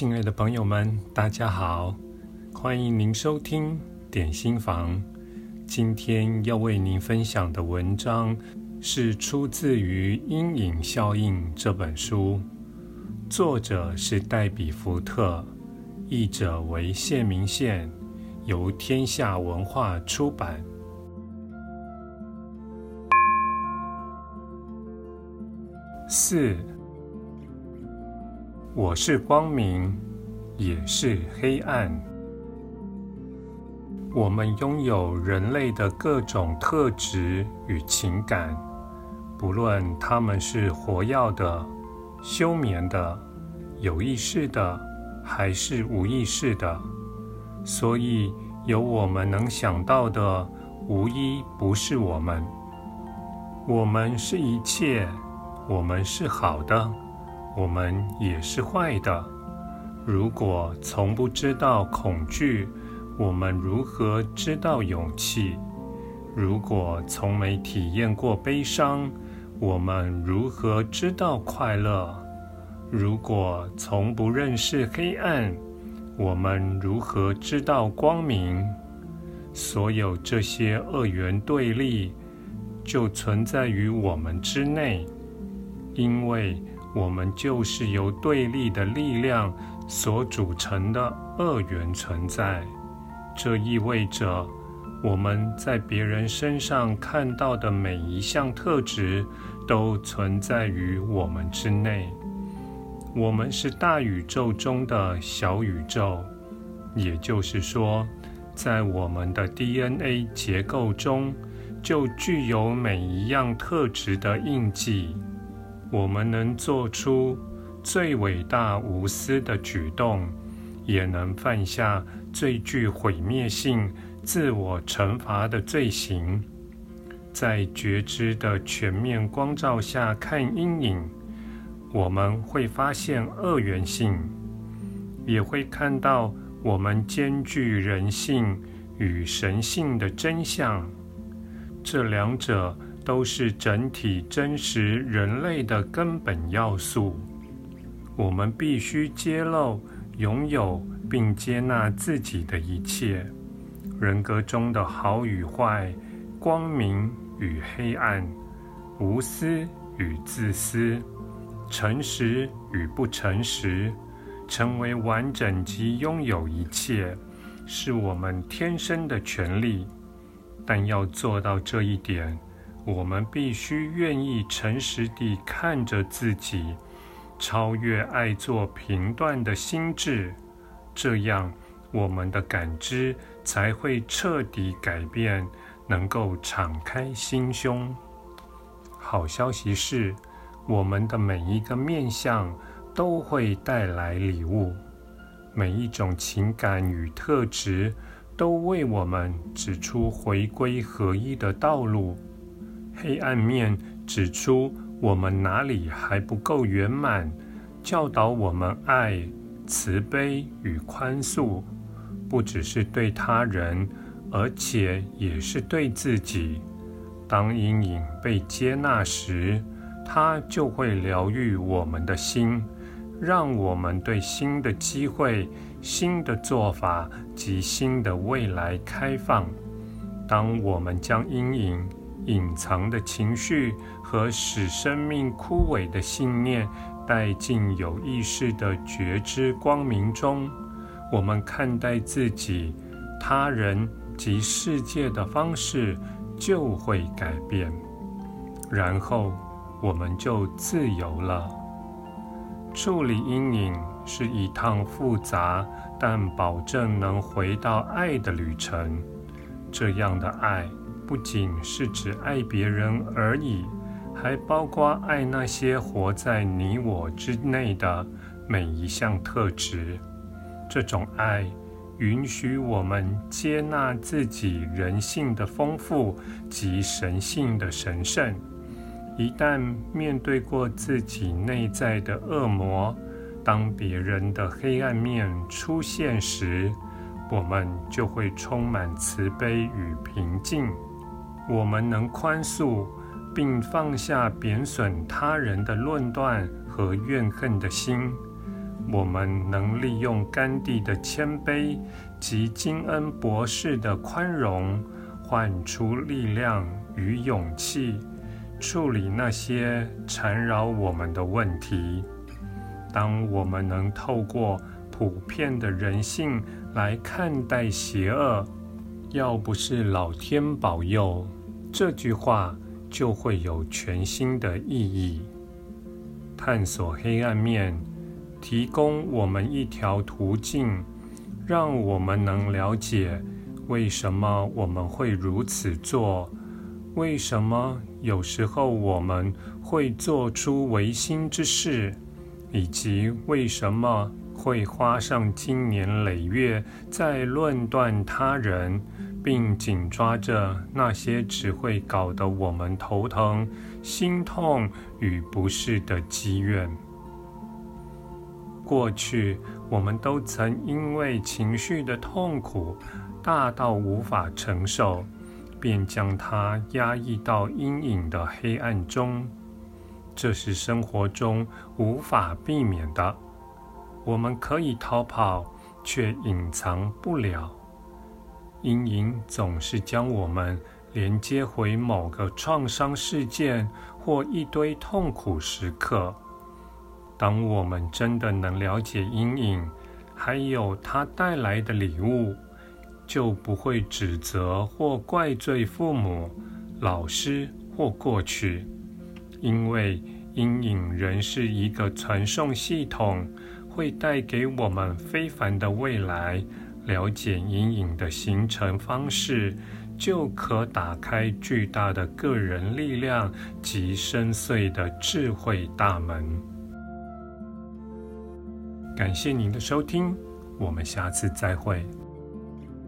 亲爱的朋友们，大家好，欢迎您收听点心房。今天要为您分享的文章是出自于《阴影效应》这本书，作者是黛比·福特，译者为谢明宪，由天下文化出版。四，我是光明，也是黑暗。我们拥有人类的各种特质与情感，不论他们是活跃的、休眠的、有意识的，还是无意识的。所以，有我们能想到的，无一不是我们。我们是一切。我们是好的，我们也是坏的。如果从不知道恐惧，我们如何知道勇气？如果从没体验过悲伤，我们如何知道快乐？如果从不认识黑暗，我们如何知道光明？所有这些二元对立，就存在于我们之内。因为我们就是由对立的力量所组成的二元存在，这意味着我们在别人身上看到的每一项特质都存在于我们之内。我们是大宇宙中的小宇宙，也就是说，在我们的 DNA 结构中就具有每一样特质的印记。我们能做出最伟大无私的举动，也能犯下最具毁灭性自我惩罚的罪行。在觉知的全面光照下看阴影，我们会发现二元性，也会看到我们兼具人性与神性的真相。这两者。都是整体真实人类的根本要素。我们必须揭露、拥有并接纳自己的一切：人格中的好与坏、光明与黑暗、无私与自私、诚实与不诚实。成为完整及拥有一切，是我们天生的权利。但要做到这一点，我们必须愿意诚实地看着自己，超越爱做评断的心智，这样我们的感知才会彻底改变，能够敞开心胸。好消息是，我们的每一个面相都会带来礼物，每一种情感与特质都为我们指出回归合一的道路。黑暗面指出我们哪里还不够圆满，教导我们爱、慈悲与宽恕，不只是对他人，而且也是对自己。当阴影被接纳时，它就会疗愈我们的心，让我们对新的机会、新的做法及新的未来开放。当我们将阴影隐藏的情绪和使生命枯萎的信念带进有意识的觉知光明中，我们看待自己、他人及世界的方式就会改变，然后我们就自由了。处理阴影是一趟复杂但保证能回到爱的旅程。这样的爱。不仅是指爱别人而已，还包括爱那些活在你我之内的每一项特质。这种爱允许我们接纳自己人性的丰富及神性的神圣。一旦面对过自己内在的恶魔，当别人的黑暗面出现时，我们就会充满慈悲与平静。我们能宽恕，并放下贬损他人的论断和怨恨的心，我们能利用甘地的谦卑及金恩博士的宽容，换出力量与勇气，处理那些缠绕我们的问题。当我们能透过普遍的人性来看待邪恶，要不是老天保佑，这句话就会有全新的意义。探索黑暗面，提供我们一条途径，让我们能了解为什么我们会如此做，为什么有时候我们会做出违心之事，以及为什么会花上经年累月在论断他人，并紧抓着那些只会搞得我们头疼、心痛与不适的积怨。过去，我们都曾因为情绪的痛苦大到无法承受，便将它压抑到阴影的黑暗中。这是生活中无法避免的。我们可以逃跑，却隐藏不了。阴影总是将我们连接回某个创伤事件或一堆痛苦时刻。当我们真的能了解阴影，还有它带来的礼物，就不会指责或怪罪父母、老师或过去，因为阴影仍是一个传送系统。会带给我们非凡的未来。了解阴影的形成方式，就可打开巨大的个人力量及深邃的智慧大门。感谢您的收听，我们下次再会。